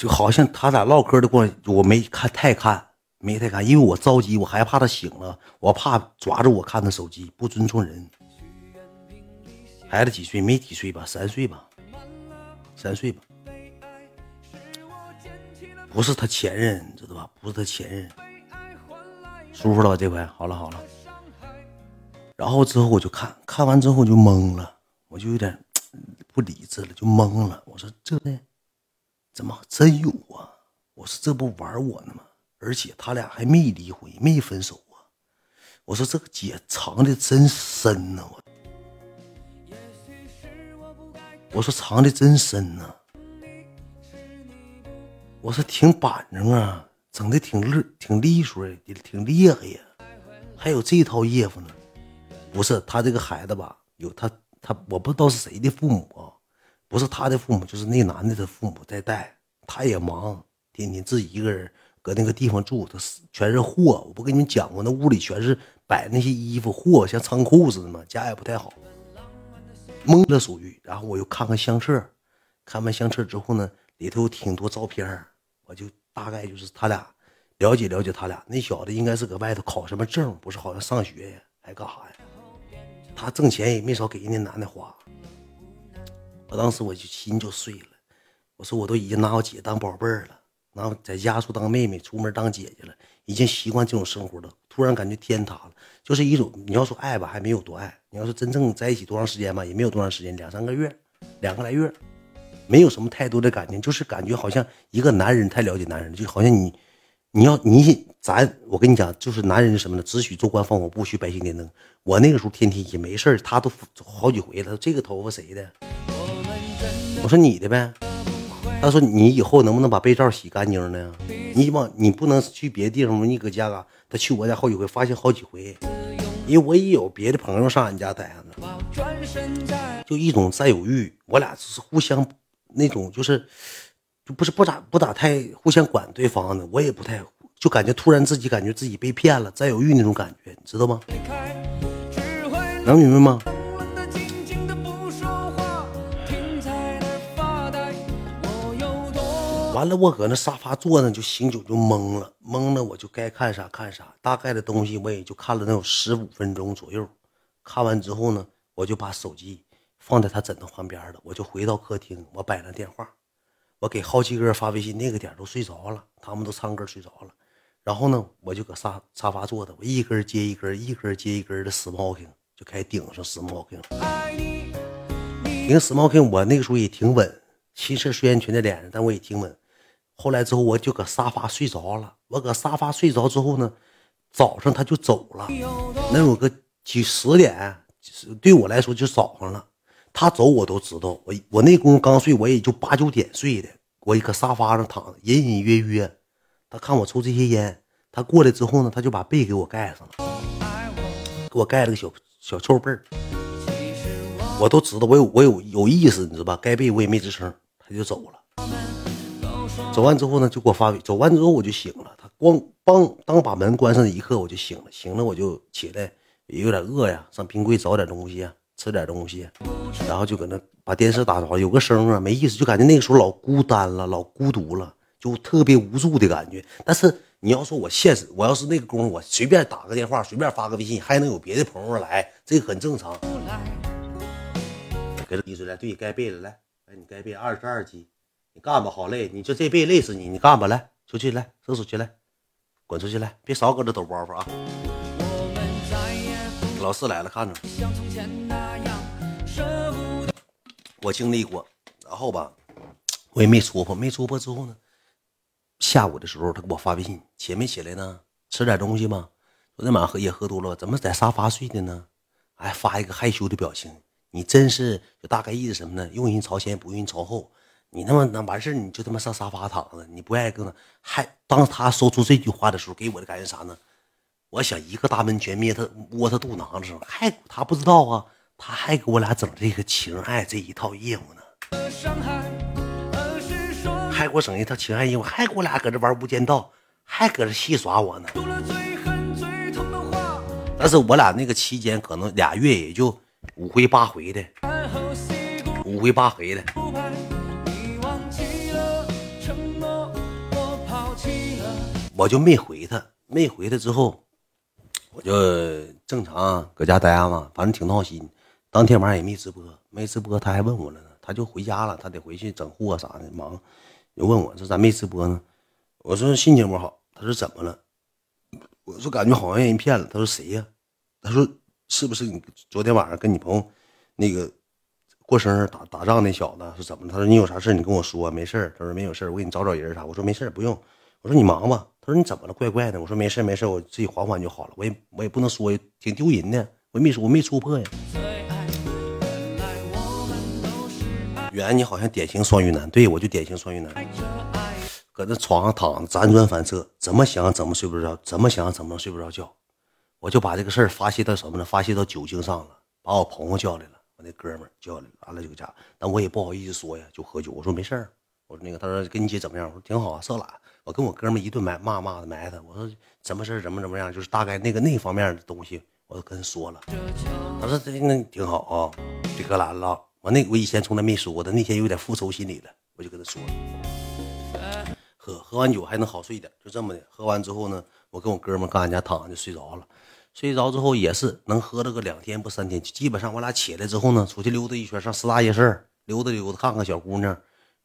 就好像他俩唠嗑的过程，我没看太看，没太看，因为我着急，我害怕他醒了，我怕抓着我看他手机，不尊重人。孩子几岁？没几岁吧，三岁吧，三岁吧。不是他前任，知道吧？不是他前任。舒服了吧？这回好了好了。然后之后我就看看完之后我就懵了，我就有点不理智了，就懵了。我说这怎么真有啊？我说这不玩我呢吗？而且他俩还没离婚，没分手啊。我说这个姐藏的真深呢，我。我说藏的真深呢。我说挺板正啊，整的挺利挺利索的，挺厉害呀。还有这套业务呢。不是他这个孩子吧？有他他我不知道是谁的父母啊，不是他的父母，就是那男的的父母在带。他也忙，天天自己一个人搁那个地方住，他全是货。我不跟你们讲过，那屋里全是摆那些衣服货，像仓库似的嘛，家也不太好。懵了属于，然后我又看看相册，看完相册之后呢，里头有挺多照片，我就大概就是他俩了解了解他俩。那小子应该是搁外头考什么证，不是好像上学呀，还干啥呀？他挣钱也没少给人家男的花，我当时我就心就碎了。我说我都已经拿我姐当宝贝儿了，拿在家处当妹妹，出门当姐姐了，已经习惯这种生活了。突然感觉天塌了，就是一种你要说爱吧，还没有多爱；你要说真正在一起多长时间吧，也没有多长时间，两三个月，两个来月，没有什么太多的感情，就是感觉好像一个男人太了解男人，就好像你。你要你咱我跟你讲，就是男人是什么呢？只许州官放火，不许百姓点灯。我那个时候天天也没事他都好几回了。这个头发谁的？我说你的呗。他说你以后能不能把被罩洗干净呢？你往你不能去别的地方吗？你搁家啊？他去我家好几回，发现好几回。因为我也有别的朋友上俺家待着呢，就一种占有欲。我俩只是互相那种就是。就不是不咋不咋太互相管对方的，我也不太就感觉突然自己感觉自己被骗了，占有欲那种感觉，你知道吗？能明白吗？完了，我搁那沙发坐着就醒酒就懵了，懵了我就该看啥看啥，大概的东西我也就看了能有十五分钟左右。看完之后呢，我就把手机放在他枕头旁边了，我就回到客厅，我摆了电话。我给好几个发微信，那个点都睡着了，他们都唱歌睡着了。然后呢，我就搁沙沙发坐着，我一根接一根，一根接一根的 smoking 就开始顶上 smoking。顶 smoking，我那个时候也挺稳，心事虽然全在脸上，但我也挺稳。后来之后，我就搁沙发睡着了。我搁沙发睡着之后呢，早上他就走了，能有个几十点，对我来说就早上了。他走我都知道，我我那功夫刚睡，我也就八九点睡的。我搁沙发上躺着，隐隐约约，他看我抽这些烟，他过来之后呢，他就把被给我盖上了，给我盖了个小小臭被儿。我都知道，我有我有有意思，你知道吧？盖被我也没吱声，他就走了。走完之后呢，就给我发。走完之后我就醒了，他光帮当把门关上的一刻，我就醒了。醒了我就起来，也有点饿呀，上冰柜找点东西啊。吃点东西，然后就搁那把电视打着，有个声啊，没意思，就感觉那个时候老孤单了，老孤独了，就特别无助的感觉。但是你要说我现实，我要是那个功夫，我随便打个电话，随便发个微信，还能有别的朋友来，这很正常。给他滴水来，对，盖被了，来，来你盖被，二十二级，干吧，好累，你就这辈子累死你，你干吧，来，出去，来，厕所去，来，滚出去，来，别少搁这抖包袱啊。老四来了，看着。我经历过，然后吧，我也没戳破，没戳破之后呢，下午的时候他给我发微信，起没起来呢？吃点东西吗？昨天晚上喝也喝多了，怎么在沙发睡的呢？哎，发一个害羞的表情。你真是就大概意思什么呢？用人朝前，不用人朝后。你他妈那完事你就他妈上沙发躺着，你不爱跟他。还当他说出这句话的时候，给我的感觉啥呢？我想一个大门全灭，他窝他肚囊子上，还他不知道啊，他还给我俩整这个情爱这一套业务呢，还给我整一套情爱业务，还给我俩搁这玩无间道，还搁这戏耍我呢。但是我俩那个期间可能俩月也就五回八回的，五回八回的。我就没回他，没回他之后，我就正常搁家待着嘛，反正挺闹心。当天晚上也没直播，没直播，他还问我了呢，他就回家了，他得回去整货啥的，忙。就问我说咋没直播呢？我说心情不好。他说怎么了？我说感觉好像让人骗了。他说谁呀？他说是不是你昨天晚上跟你朋友那个过生日打打仗那小子是怎么？他说你有啥事你跟我说，没事他说没有事我给你找找人啥。我说没事不用。我说你忙吧。他说你怎么了？怪怪的。我说没事没事我自己缓缓就好了。我也我也不能说，挺丢人的。我没说，我没戳破呀。圆，你好像典型双鱼男，对我就典型双鱼男，搁那床上躺着辗转反侧，怎么想怎么睡不着，怎么想怎么睡不着觉。我就把这个事儿发泄到什么呢？发泄到酒精上了，把我朋友叫来了，我那哥们儿叫来了，完了就搁家，但我也不好意思说呀，就喝酒。我说没事，我说那个，他说跟你姐怎么样？我说挺好啊，色懒。我跟我哥们一顿埋骂骂的埋汰，我说什么事怎么怎么样，就是大概那个那方面的东西，我都跟他说了。他说这那挺好啊，别搁懒了。我那我以前从来没说过的，那天有点复仇心理了，我就跟他说，喝喝完酒还能好睡点，就这么的。喝完之后呢，我跟我哥们搁俺家躺着就睡着了，睡着之后也是能喝了个两天不三天，基本上我俩起来之后呢，出去溜达一圈，上四大夜市溜达溜达，看看小姑娘，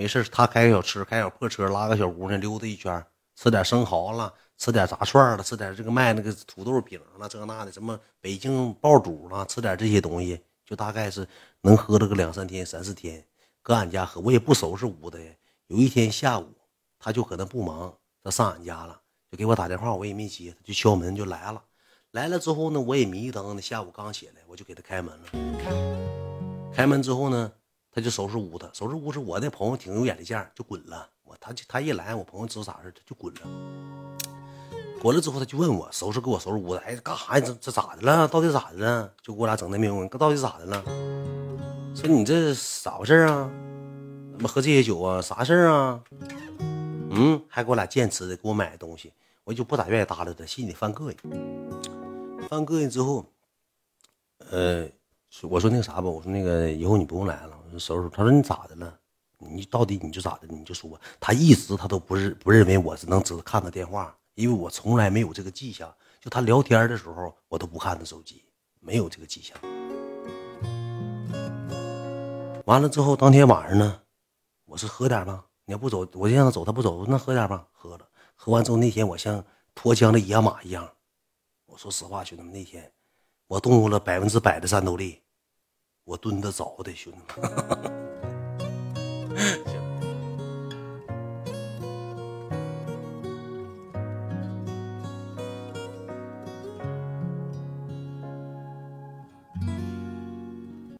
没事他开个小车，开小破车拉个小姑娘溜达一圈，吃点生蚝了，吃点炸串了，吃点这个卖那个土豆饼了，这那的什么北京爆肚了，吃点这些东西。就大概是能喝了个两三天、三四天，搁俺家喝，我也不收拾屋子。有一天下午，他就可能不忙，他上俺家了，就给我打电话，我也没接，他就敲门就来了。来了之后呢，我也迷瞪的，下午刚起来，我就给他开门了。开门之后呢，他就收拾屋子，收拾屋子。我那朋友挺有眼力见就滚了。我他就他一来，我朋友知道啥事他就滚了。滚了之后，他就问我收拾给我收拾屋子，哎，干啥呀？这这咋的了？到底咋的了？就给我俩整那没用，到底咋的了？说你这咋回事啊？怎么喝这些酒啊？啥事啊？嗯，还给我俩坚持的，给我买东西，我就不咋愿意搭理他，心里犯膈应。犯膈应之后，呃，我说那个啥吧，我说那个以后你不用来了，我说收拾。他说你咋的了？你到底你就咋的？你就说。他一直他都不是不认为我是能只看他电话。因为我从来没有这个迹象，就他聊天的时候，我都不看他手机，没有这个迹象。完了之后，当天晚上呢，我是喝点吧，你要不走，我就让他走，他不走，那喝点吧，喝了。喝完之后，那天我像脱缰的野马一样。我说实话，兄弟们，那天我动用了百分之百的战斗力，我蹲得着的，兄弟们。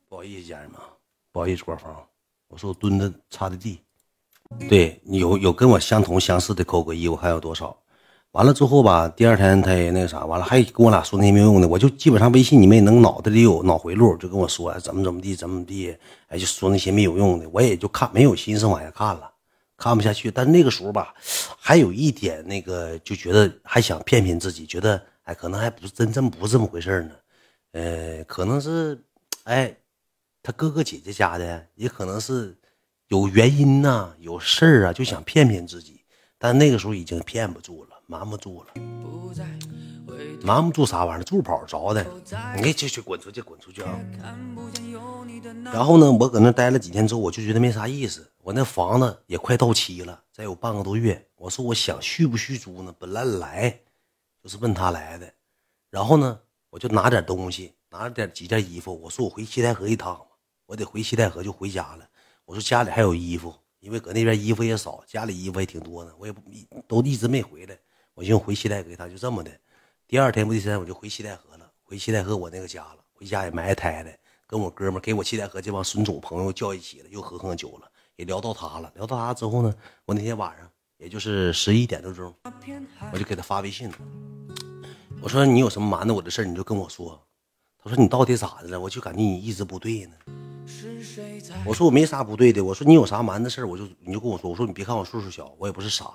不好意思家人们，不好意思，官方，我说我蹲的擦的地。对你有有跟我相同相似的扣个一，我看有多少。完了之后吧，第二天他也那个啥，完了还跟我俩说那些没用的，我就基本上微信你们也能脑袋里有脑回路，就跟我说怎么怎么地，怎么地，哎，就说那些没有用的，我也就看没有心思往下看了，看不下去。但那个时候吧，还有一点那个就觉得还想骗骗自己，觉得哎，可能还不是真正不是这么回事呢，呃，可能是哎。他哥哥姐姐家的也可能是有原因呐，有事儿啊，就想骗骗自己。但那个时候已经骗不住了，瞒不住了，瞒不住啥玩意儿，助跑着的。你去去滚出去，滚出去啊！然后呢，我搁那待了几天之后，我就觉得没啥意思。我那房子也快到期了，再有半个多月。我说我想续不续租呢？本来来就是问他来的。然后呢，我就拿点东西，拿了点几件衣服。我说我回西戴河一趟。我得回西戴河就回家了。我说家里还有衣服，因为搁那边衣服也少，家里衣服也挺多呢。我也不都一直没回来。我寻思回西戴河，他就这么的。第二天不第三天我就回西戴河了。回西戴河我那个家了，回家也埋汰的，跟我哥们给我西戴河这帮孙总朋友叫一起了，又喝喝酒了，也聊到他了。聊到他之后呢，我那天晚上也就是十一点多钟，我就给他发微信了。我说你有什么瞒着我的事你就跟我说。他说你到底咋的了？我就感觉你一直不对呢。我说我没啥不对的，我说你有啥瞒的事我就你就跟我说。我说你别看我岁数小，我也不是傻。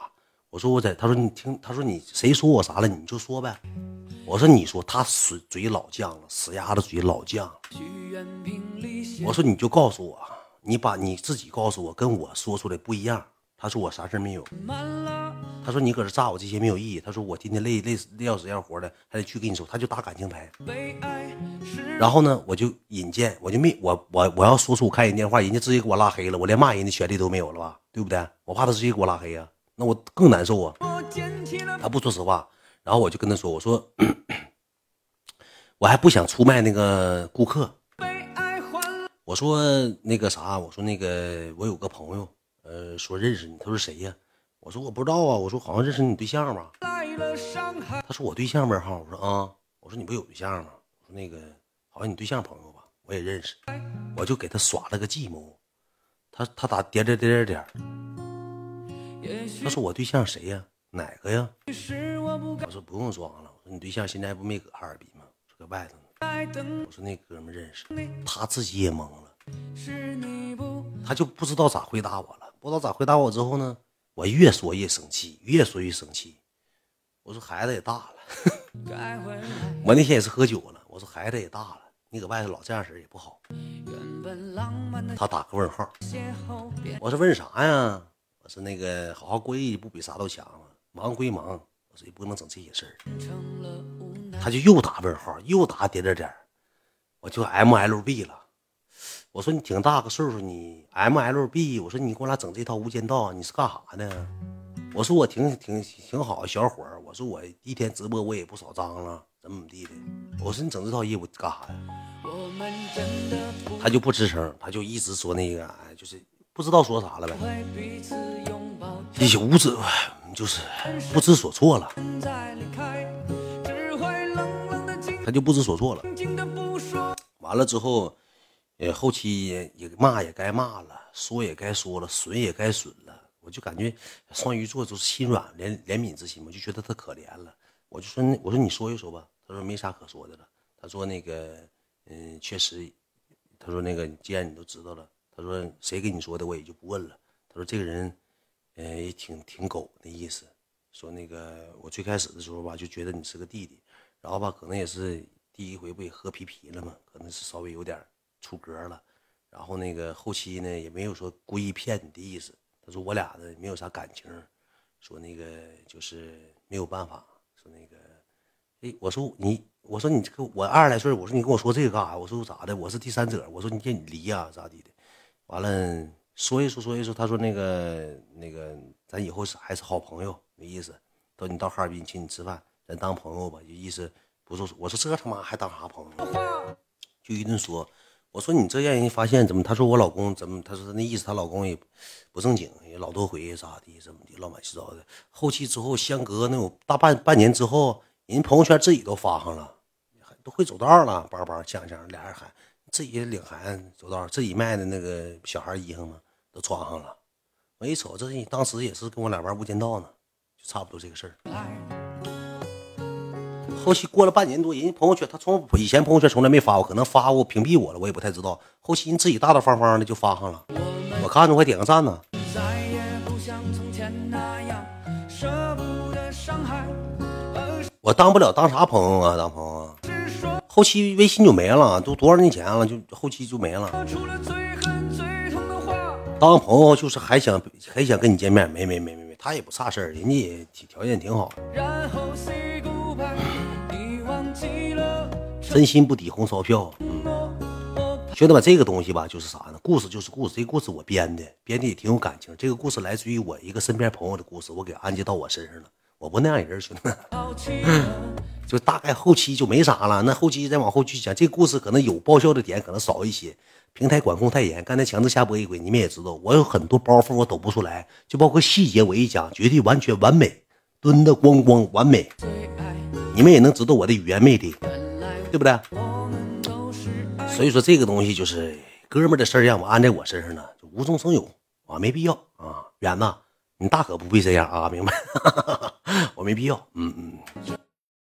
我说我在，他说你听，他说你谁说我啥了，你就说呗。我说你说他嘴嘴老犟了，死丫子嘴老犟。我说你就告诉我，你把你自己告诉我，跟我说出来不一样。他说我啥事没有。他说你搁这炸我这些没有意义。他说我天天累累死累要死要活的，还得去跟你说。他就打感情牌。然后呢，我就引荐，我就没我我我要说出我看人电话，人家直接给我拉黑了，我连骂人的权利都没有了吧？对不对？我怕他直接给我拉黑呀，那我更难受啊。他不说实话，然后我就跟他说，我说 我还不想出卖那个顾客。我说那个啥，我说那个我有个朋友，呃，说认识你，他说谁呀？我说我不知道啊，我说好像认识你对象吧。他说我对象呗哈，我说啊，我说你不有对象吗？我说那个好像你对象朋友吧，我也认识，我就给他耍了个计谋。他他打点点点点点，他说我对象谁呀？哪个呀？我说不用装了，我说你对象现在不没搁哈尔滨吗？说搁外头呢。我说那哥们认识，他自己也懵了，他就不知道咋回答我了。不知道咋回答我之后呢，我越说越生气，越说越生气。我说孩子也大了，我那天也是喝酒了。我说孩子也大了，你搁外头老这样式也不好。他打个问号。我说问啥呀？我说那个好好过日子不比啥都强吗？忙归忙，我说也不能整这些事儿。他就又打问号，又打点点点，我就 M L B 了。我说你挺大个岁数，你 M L B，我说你给我俩整这套无间道，你是干啥的？我说我挺挺挺好，小伙儿。我说我一天直播我也不少张了，怎么怎么地的？我说你整这套业务干啥呀？他就不吱声，他就一直说那个，就是不知道说啥了呗。无知，就是不知所措了。他就不知所措了。完了之后，呃，后期也骂也该骂了，说也该说了，损也该损了。我就感觉双鱼座就是心软，怜怜悯之心，我就觉得他可怜了。我就说，我说你说一说吧。他说没啥可说的了。他说那个，嗯，确实，他说那个既然你都知道了，他说谁跟你说的我也就不问了。他说这个人，呃，也挺挺狗的意思。说那个我最开始的时候吧，就觉得你是个弟弟。然后吧，可能也是第一回不也喝皮皮了嘛，可能是稍微有点出格了。然后那个后期呢，也没有说故意骗你的意思。他说我俩的没有啥感情，说那个就是没有办法。说那个，哎，我说你，我说你这个我二十来岁，我说你跟我说这个干啥？我说咋的？我是第三者。我说你见你离呀咋地的？完了说一说说一说，他说那个那个咱以后是还是好朋友，没意思。等你到哈尔滨请你吃饭。咱当朋友吧，就意思不是我说这他妈还当啥朋友？就一顿说，我说你这让人发现怎么？他说我老公怎么？他说那意思，他老公也不正经，也老多回啥的怎么的，乱七八糟的。后期之后相隔那有大半半年之后，人朋友圈自己都发上了，都会走道了，叭叭呛呛，俩人喊自己领孩子走道，自己卖的那个小孩衣裳嘛，都穿上了。我一瞅，这你当时也是跟我俩玩无间道呢，就差不多这个事儿。后期过了半年多，人家朋友圈他从以前朋友圈从来没发过，可能发过屏蔽我了，我也不太知道。后期人自己大大方方的就发上了，我看着我还点个赞呢。我当不了当啥朋友啊？当朋友？后期微信就没了，都多少年前了，就后期就没了。当朋友就是还想还想跟你见面，没没没没没，他也不差事儿，人家也条件挺好。真心不抵红钞票，兄弟们，这个东西吧，就是啥呢？故事就是故事，这个故事我编的，编的也挺有感情。这个故事来自于我一个身边朋友的故事，我给安接到我身上了。我不那样人，兄弟们，就大概后期就没啥了。那后期再往后去讲，这故事可能有爆笑的点，可能少一些。平台管控太严，刚才强制下播一回，你们也知道，我有很多包袱我抖不出来，就包括细节，我一讲绝对完全完美，蹲的光光完美，你们也能知道我的语言魅力。对不对？所以说这个东西就是哥们的事儿，让我安在我身上呢，就无中生有啊，没必要啊。远子，你大可不必这样啊，明白？没必要，嗯嗯。